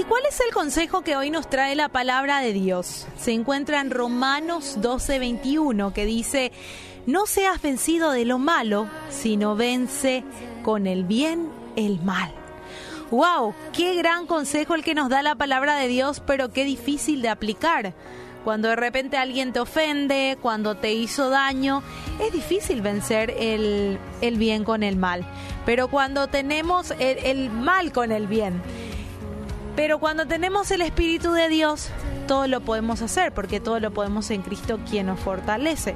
¿Y cuál es el consejo que hoy nos trae la palabra de Dios? Se encuentra en Romanos 12:21 que dice, no seas vencido de lo malo, sino vence con el bien el mal. ¡Wow! ¡Qué gran consejo el que nos da la palabra de Dios, pero qué difícil de aplicar! Cuando de repente alguien te ofende, cuando te hizo daño, es difícil vencer el, el bien con el mal. Pero cuando tenemos el mal con el bien, pero cuando tenemos el Espíritu de Dios, todo lo podemos hacer, porque todo lo podemos en Cristo quien nos fortalece.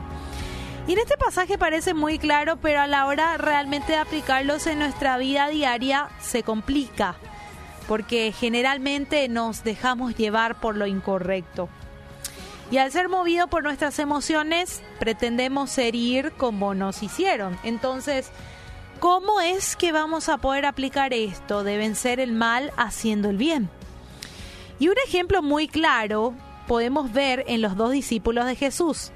Y en este pasaje parece muy claro, pero a la hora realmente de aplicarlos en nuestra vida diaria se complica, porque generalmente nos dejamos llevar por lo incorrecto. Y al ser movido por nuestras emociones, pretendemos herir como nos hicieron. Entonces, ¿cómo es que vamos a poder aplicar esto de vencer el mal haciendo el bien? Y un ejemplo muy claro podemos ver en los dos discípulos de Jesús,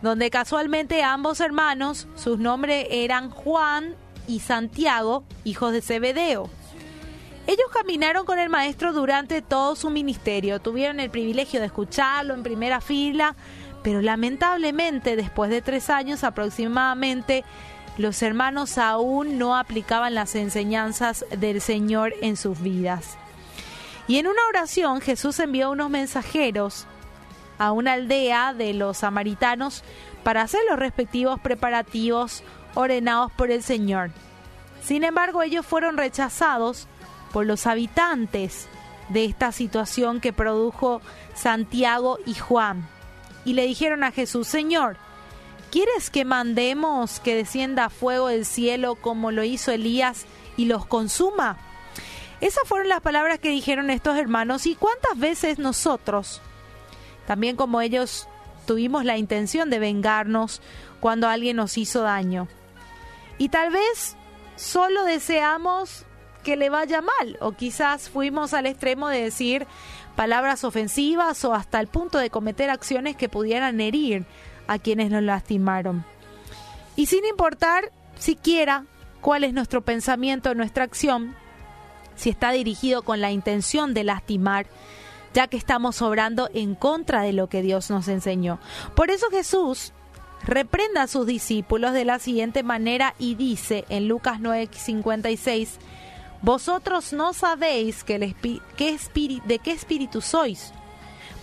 donde casualmente ambos hermanos, sus nombres eran Juan y Santiago, hijos de Zebedeo. Ellos caminaron con el maestro durante todo su ministerio, tuvieron el privilegio de escucharlo en primera fila, pero lamentablemente después de tres años aproximadamente, los hermanos aún no aplicaban las enseñanzas del Señor en sus vidas. Y en una oración Jesús envió unos mensajeros a una aldea de los samaritanos para hacer los respectivos preparativos ordenados por el Señor. Sin embargo, ellos fueron rechazados por los habitantes de esta situación que produjo Santiago y Juan. Y le dijeron a Jesús, Señor, ¿quieres que mandemos que descienda fuego del cielo como lo hizo Elías y los consuma? Esas fueron las palabras que dijeron estos hermanos y cuántas veces nosotros, también como ellos, tuvimos la intención de vengarnos cuando alguien nos hizo daño. Y tal vez solo deseamos que le vaya mal o quizás fuimos al extremo de decir palabras ofensivas o hasta el punto de cometer acciones que pudieran herir a quienes nos lastimaron. Y sin importar siquiera cuál es nuestro pensamiento, nuestra acción, si está dirigido con la intención de lastimar, ya que estamos obrando en contra de lo que Dios nos enseñó. Por eso Jesús reprenda a sus discípulos de la siguiente manera y dice en Lucas 9:56, vosotros no sabéis que el de qué espíritu sois,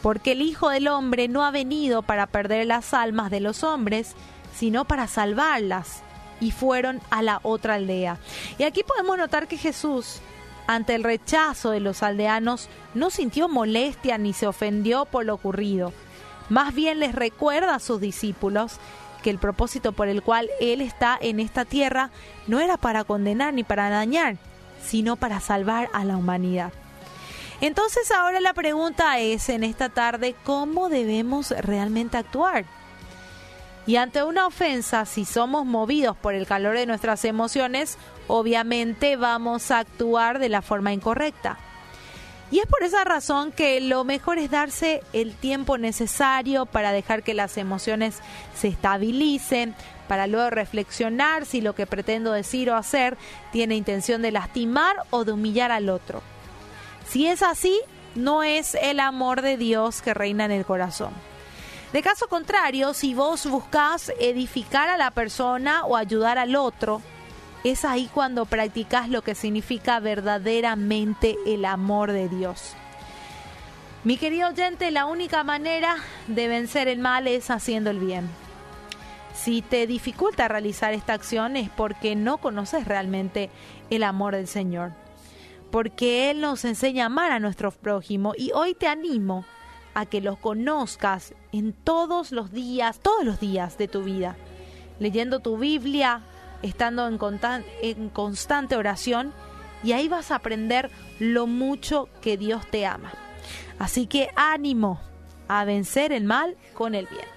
porque el Hijo del Hombre no ha venido para perder las almas de los hombres, sino para salvarlas. Y fueron a la otra aldea. Y aquí podemos notar que Jesús, ante el rechazo de los aldeanos, no sintió molestia ni se ofendió por lo ocurrido. Más bien les recuerda a sus discípulos que el propósito por el cual Él está en esta tierra no era para condenar ni para dañar, sino para salvar a la humanidad. Entonces ahora la pregunta es en esta tarde, ¿cómo debemos realmente actuar? Y ante una ofensa, si somos movidos por el calor de nuestras emociones, obviamente vamos a actuar de la forma incorrecta. Y es por esa razón que lo mejor es darse el tiempo necesario para dejar que las emociones se estabilicen, para luego reflexionar si lo que pretendo decir o hacer tiene intención de lastimar o de humillar al otro. Si es así, no es el amor de Dios que reina en el corazón. De caso contrario, si vos buscas edificar a la persona o ayudar al otro, es ahí cuando practicas lo que significa verdaderamente el amor de Dios. Mi querido oyente, la única manera de vencer el mal es haciendo el bien. Si te dificulta realizar esta acción es porque no conoces realmente el amor del Señor. Porque Él nos enseña a amar a nuestro prójimo y hoy te animo a que lo conozcas en todos los días, todos los días de tu vida. Leyendo tu Biblia, estando en, en constante oración y ahí vas a aprender lo mucho que Dios te ama. Así que ánimo a vencer el mal con el bien.